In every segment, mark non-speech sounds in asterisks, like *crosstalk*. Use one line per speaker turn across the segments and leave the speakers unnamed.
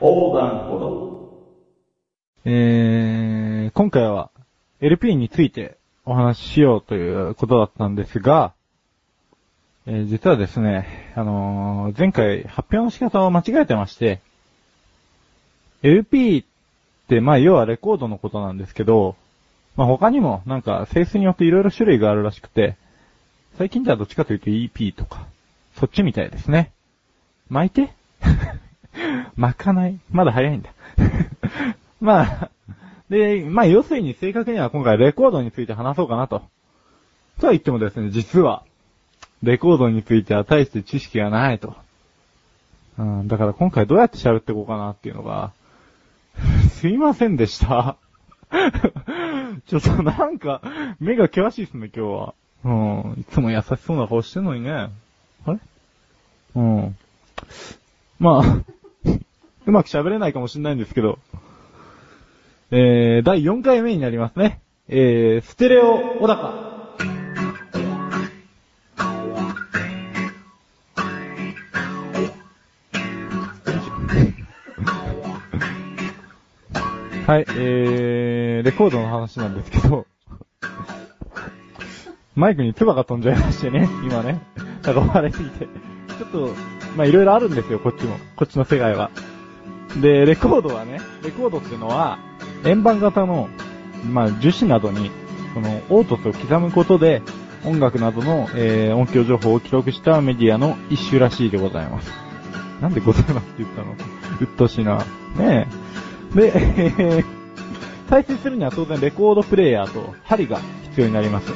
横断歩道。
えー、今回は LP についてお話ししようということだったんですが、えー実はですね、あのー前回発表の仕方を間違えてまして、LP って、まあ要はレコードのことなんですけど、まあ他にもなんか性質によっていろいろ種類があるらしくて、最近ではどっちかというと EP とか、そっちみたいですね。巻いて？*laughs* 巻かないまだ早いんだ。*laughs* まあ、で、まあ要するに正確には今回レコードについて話そうかなと。とは言ってもですね、実は、レコードについては大して知識がないと。うん、だから今回どうやって喋っていこうかなっていうのが、*laughs* すいませんでした。*laughs* ちょっとなんか、目が険しいですね、今日は。うん、いつも優しそうな顔してんのにね。あれ？うん。まあ、うまく喋れないかもしれないんですけど、えー、第4回目になりますね。えー、ステレオ小高。はい、えー、レコードの話なんですけど、マイクに唾が飛んじゃいましてね、今ね。なんか笑いすぎて。ちょっと、まいろいろあるんですよ、こっちも。こっちの世界は。で、レコードはね、レコードっていうのは、円盤型の、まあ樹脂などに、その、凹凸を刻むことで、音楽などの、えー、音響情報を記録したメディアの一種らしいでございます。なんでございますって言ったの？うっとしな。ねえ。で、えー、再生するには当然レコードプレイヤーと針が必要になります。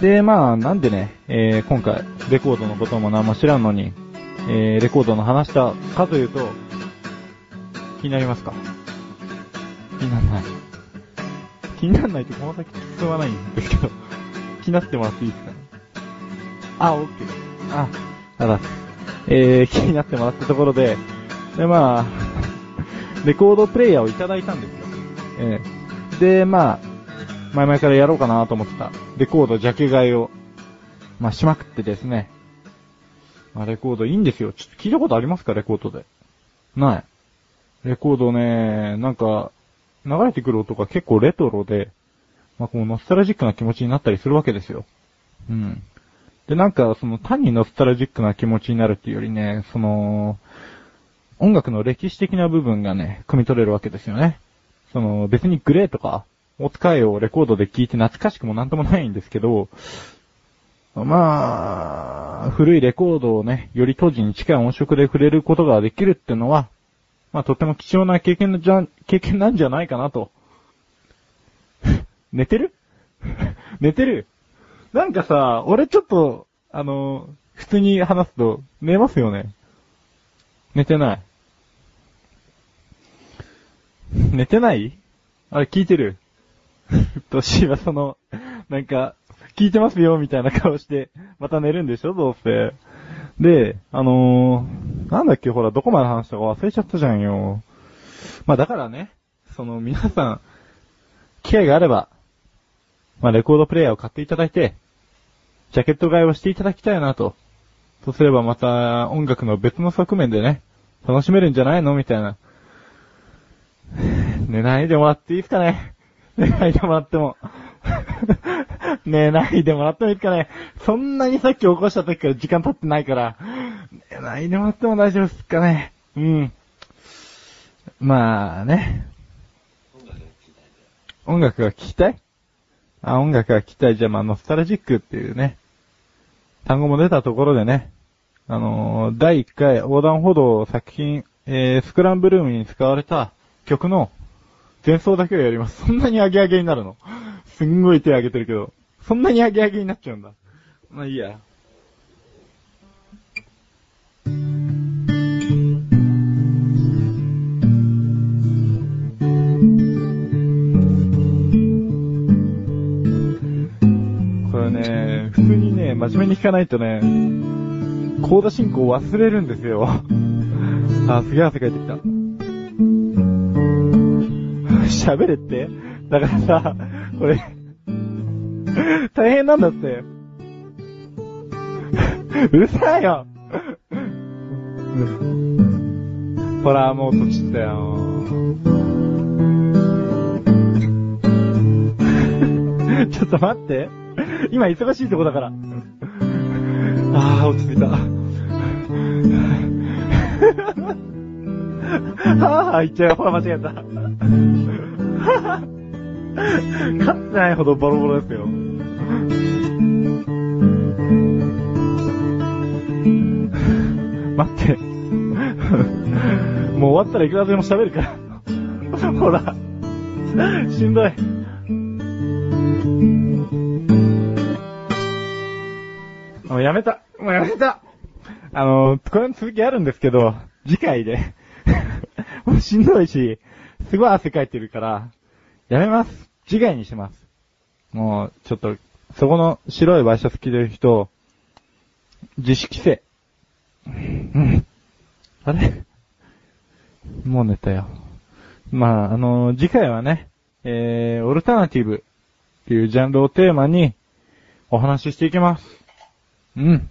で、まあ、なんでね、えー、今回、レコードのことも何も知らんのに、えー、レコードの話したかというと、気になりますか？気にならない。気にならないとこの先進まないんですけど、気になってもらっていいですか？ねあ、オッケー。あ、あら、えー、気になってもらったところで、で、まあ、レコードプレイヤーをいただいたんですよ。えー、で、まあ、前々からやろうかなと思ってた、レコードジャケ買いを、まあ、しまくってですね。まあ、レコードいいんですよ。ちょっと聞いたことありますか？レコードで。ない。レコードね、なんか、流れてくる音が結構レトロで、まあ、こう、ノスタルジックな気持ちになったりするわけですよ。うん。で、なんか、その、単にノスタルジックな気持ちになるっていうよりね、その、音楽の歴史的な部分がね、汲み取れるわけですよね。その、別にグレーとか、お使いをレコードで聴いて懐かしくもなんともないんですけど、まあ、古いレコードをね、より当時に近い音色で触れることができるっていうのは、まあとっても貴重な経験のじゃ、経験なんじゃないかなと。*laughs* 寝てる？*laughs* 寝てる？なんかさ、俺ちょっと、あの、普通に話すと寝ますよね。寝てない。寝てない？あれ聞いてる？*laughs* としはその、なんか、聞いてますよみたいな顔して、また寝るんでしょどうせ。で、あのー、なんだっけほら、どこまで話したか忘れちゃったじゃんよ。まあだからね、その皆さん、機会があれば、まあレコードプレイヤーを買っていただいて、ジャケット買いをしていただきたいなと。そうすればまた音楽の別の側面でね、楽しめるんじゃないのみたいな。寝ないでもらっていいですかね寝ないでもらっても。*laughs* 寝ないでもらってもいいですかねそんなにさっき起こした時から時間経ってないから、寝ないでもらっても大丈夫ですかねうん。まあね。音楽が聴きたいあ、音楽が聴きたい。じゃあまあ、ノスタルジックっていうね、単語も出たところでね、あのー第1回横断歩道作品、えー、スクランブルームに使われた曲の前奏だけをやります。そんなにアゲアゲになるの？すんごい手挙げてるけど、そんなにアゲアゲになっちゃうんだ。まあいいや。真面目に弾かないとね、コード進行忘れるんですよ。*laughs* あ、すげえ汗かいてきた。*laughs* 喋れって？だからさ、これ、大変なんだって。*laughs* うるさいよほら、もう閉じたよ。ちょっと待って。今忙しいとこだから。ああ、落ち着いた。はぁはぁ言っちゃうよ。*laughs* ほら、間違えた。*laughs* かつてないほどボロボロですよ。待って。*laughs* もう終わったらいくらでも喋るから。ほら。しんどい。もうやめた。もうやめた。あの、これの続きあるんですけど、次回で。*laughs* もうしんどいし、すごい汗かいてるから、やめます。次回にします。もう、ちょっと、そこの白いワイシャツ着てる人、自主規制。うん。あれ？もう寝たよ。まあ、あの、次回はね、えー、オルタナティブっていうジャンルをテーマにお話ししていきます。うん。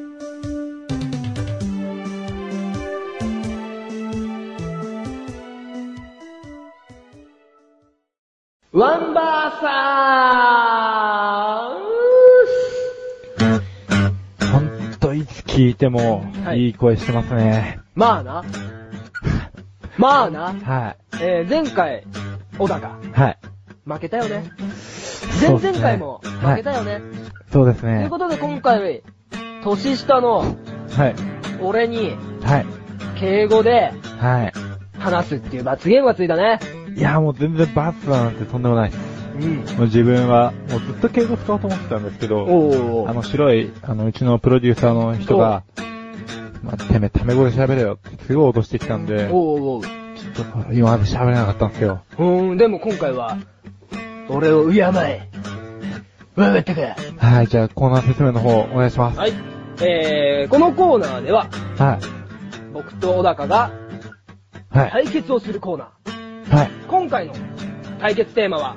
ワンバーサー
ほんと、いつ聞いても、
はい
いい声してますね。
まあな。まあな。
は
えー、前回、小高、
い。はい。
負けたよね。前々回も負けたよね。
そうですね
という。ことで今回、年下の
はい。
俺に、
はい。
敬語で
はい。
話すっていう罰ゲームがついたね。
いや、もう全然バツなんてとんでもないです。
うん。
もう自分は、もうずっと敬語使おうと思ってたんですけど、
お
あの白い、あの、うちのプロデューサーの人が、まあ、てめえ、タメ語で喋れよってすごい脅してきたんで、ちょ
おうおう
っと今まで喋れなかったんですよ。
おう。うん、でも今回は、俺を敬え。わかったか。
はい、じゃあコーナー説明の方お願いします。
はい。えー、このコーナーでは、
はい。
僕と小高が
はい。
対決をするコーナー。
はい。
今回の対決テーマは、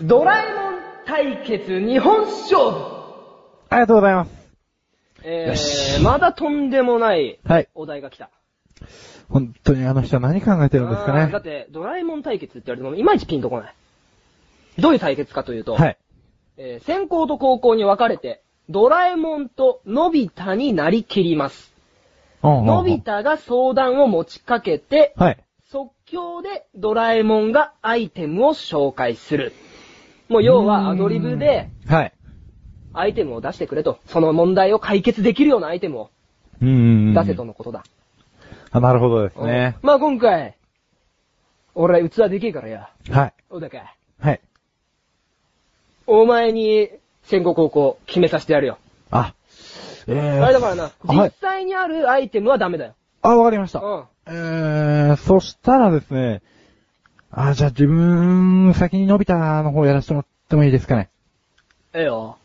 ドラえもん対決日本勝負。
ありがとうございます。
えー、まだとんでもない
はい。
お題が来た。
本当にあの人は何考えてるんですかね
だっ。て、ドラえもん対決って言われてもいまいちピンとこない。どういう対決かというと、
はい。
えー先行と高校に分かれて、ドラえもんとのび太になりきります。
の
のび太が相談を持ちかけて、
はい。
即興でドラえもんがアイテムを紹介する。もう要はアドリブで
はい。
アイテムを出してくれと。その問題を解決できるようなアイテムを
うん。
出せとのことだ。
あ、なるほどですね。
まあ今回、俺器でけえからや。
はい。
小高。
はい。
お前に先行高校決めさせてやるよ。
あ、えー。
あれだからな、
はい
実際にあるアイテムはダメだよ。
あ、わかりました。
うん。
えー、そしたらですね、あ、じゃあ自分、先にのび太の方やらせてもらってもいいですかね？
ええよ。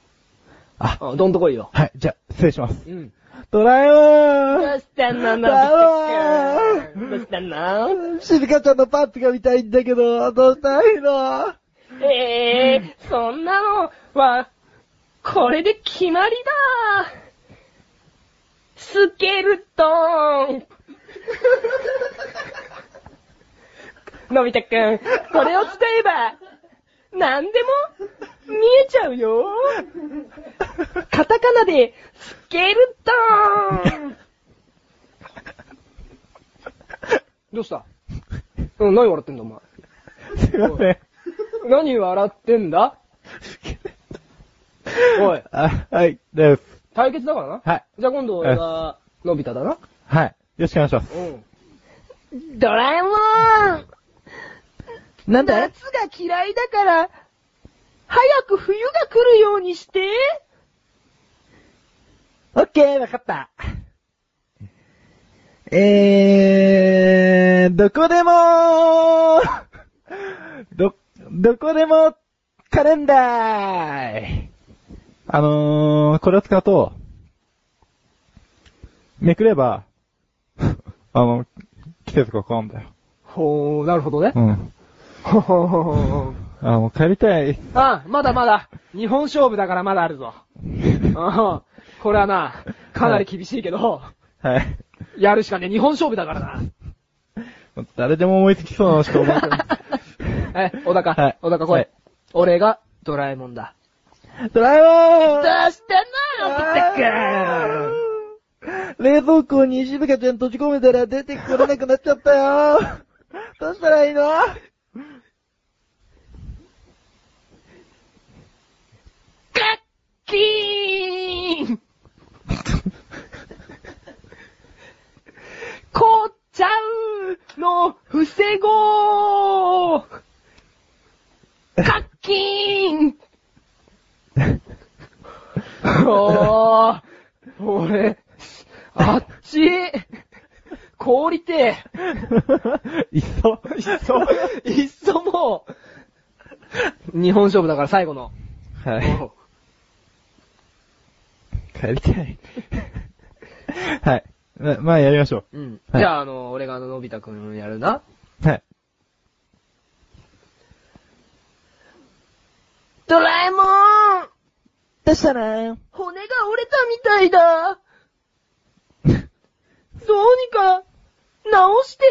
あ、
うん、どんとこいよ。
はい、じゃあ、失礼します。
うん。
ドラえもん
どうしたののび
だ
太くんどうしたの？
静香ちゃんのパンツが見たいんだけど、どうしたらいいの？
ええー、そんなのは、これで決まりだスケルトーン *laughs* のび太くん、これを使えば、何でも見えちゃうよカタカナで、スケルトーンどうした？うん、何笑ってんだお前。
すいません。
何笑ってんだ？*laughs* おい、
あ、はい、です。
対決だからな。
はい。
じゃあ今度俺が、のび太だな。
はい。よろしくお願いします。
うん。ドラえもん
なん
夏が嫌いだから、早く冬が来るようにして。
オッケー、わかった。えー、どこでもど、どこでもカレンダーあのー、これを使うと、めくれば、あの、季節が変わるんだよ。
ほー、なるほどね
う。ん。
ほほほほほ
あ、もう帰りたい。
あ、まだまだ、日本勝負だからまだあるぞ。*laughs* うんこれはな、かなり厳しいけど、
はい。
やるしかね、日本勝負だからな。
誰でも思いつきそうなのしか思いつかない。*laughs*
え、小高、
はい
小高来い。
はい
俺がドラえもんだ。
ドラえもん
どうしてんのよ、*laughs*
冷蔵庫に静香ちゃん閉じ込めたら出てこれなくなっちゃったよ。*laughs* どうしたらいいの？
カッキーン！凍っちゃうの防ごーカッキーン！*laughs* おー、俺、あっち？氷て *laughs*
いっそ。
いっそ、いっそもう、日本勝負だから最後の。
はい。帰りたい。はい。ままあ、やりましょ
うん。
はい
じゃあ、あの、俺があの、のび太くんやるな。
う。はい。
ドラえもん
どうしたの？
骨が折れたみたいだか、直して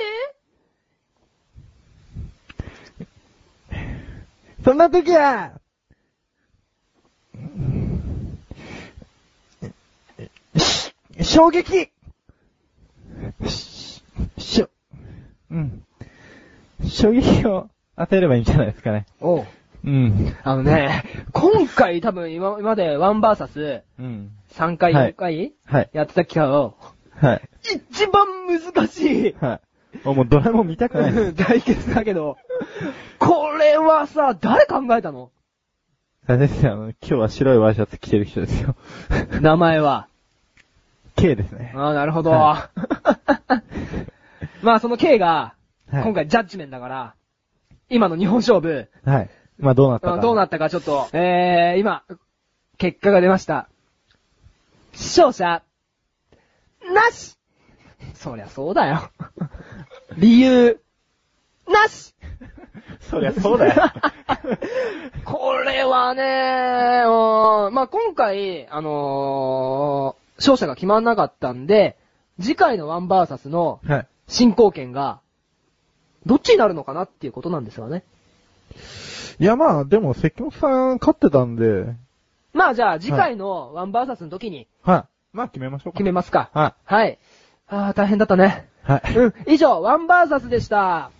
そんな時は、し衝撃し、しょ、うん。衝撃を与えればいいんじゃないですかね。
おう。
うん。
あのね、今回多分今今までワンバーサス
うん。
3回
はい
4回
はい。
やってた期間を、
はい。
一番難しい
はい。あもうドラえもん見たくない。
対決だけど、これはさ、誰考えたの？
あれですよ、あの、今日は白いワイシャツ着てる人ですよ。
名前は
？K ですね。
ああ、なるほど。
は *laughs*
まあその K が、
はい
今回ジャッジメンだから、今の日本勝負、
はい。まあどうなったか。
うんどうなったかちょっと、えー、今、結果が出ました。勝者、なしそりゃそうだよ。理由、なし
そりゃそうだよ。
これはね、うんまあ、今回、あのー勝者が決まんなかったんで、次回のワンバーサスの
はい。
進行権が、どっちになるのかなっていうことなんですよね。
いやまあ、でも関本さん勝ってたんで、
まあじゃあ次回のワンバーサスの時に
はい。まあ決めましょうか。
決めますか。
は
はい。あー、大変だったね。
い。はい。
うん。以上、ワンバーサスでした。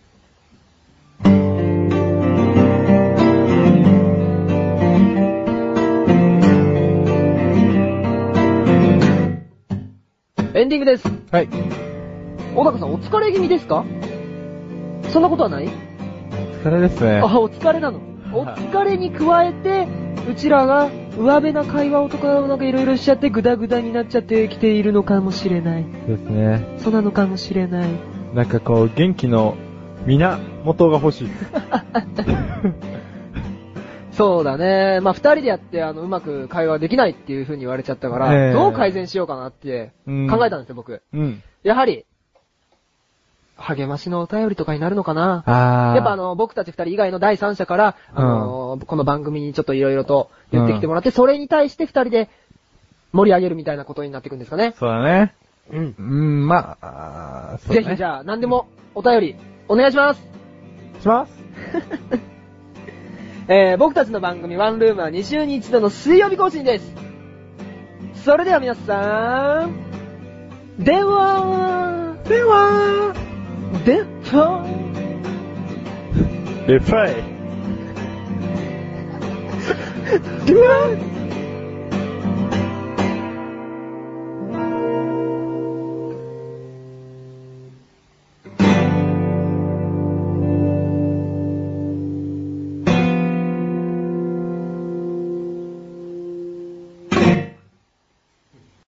エンディングです。
はい。
小高さん、お疲れ気味ですか？そんなことはない？
それですね。
あ、お疲れなの。お疲れに加えて、うちらが上辺な会話をとかなんかいろいろしちゃってグダグダになっちゃってきているのかもしれない。
ですね。
そうなのかもしれない。
なんかこう、元気の源が欲しい。
そうだね。まあ、二人でやって、あの、うまく会話できないっていう風に言われちゃったから、
ええ
どう改善しようかなって
うん
考えたんですよ、僕。
うん。
やはり、励ましのお便りとかになるのかな？やっぱあの、僕たち二人以外の第三者から、あのこの番組にちょっといろいろと言ってきてもらって、それに対して二人で盛り上げるみたいなことになっていくんですかね。
そうだね。
うん。
うん、まあ、あーそうだね
ぜひじゃあ、何でもお便り、お願いします。
します。*laughs*
えー、僕たちの番組ワンルームは2週に1度の水曜日更新です。それでは皆さん、では、
では、
では、
レプライ。
では、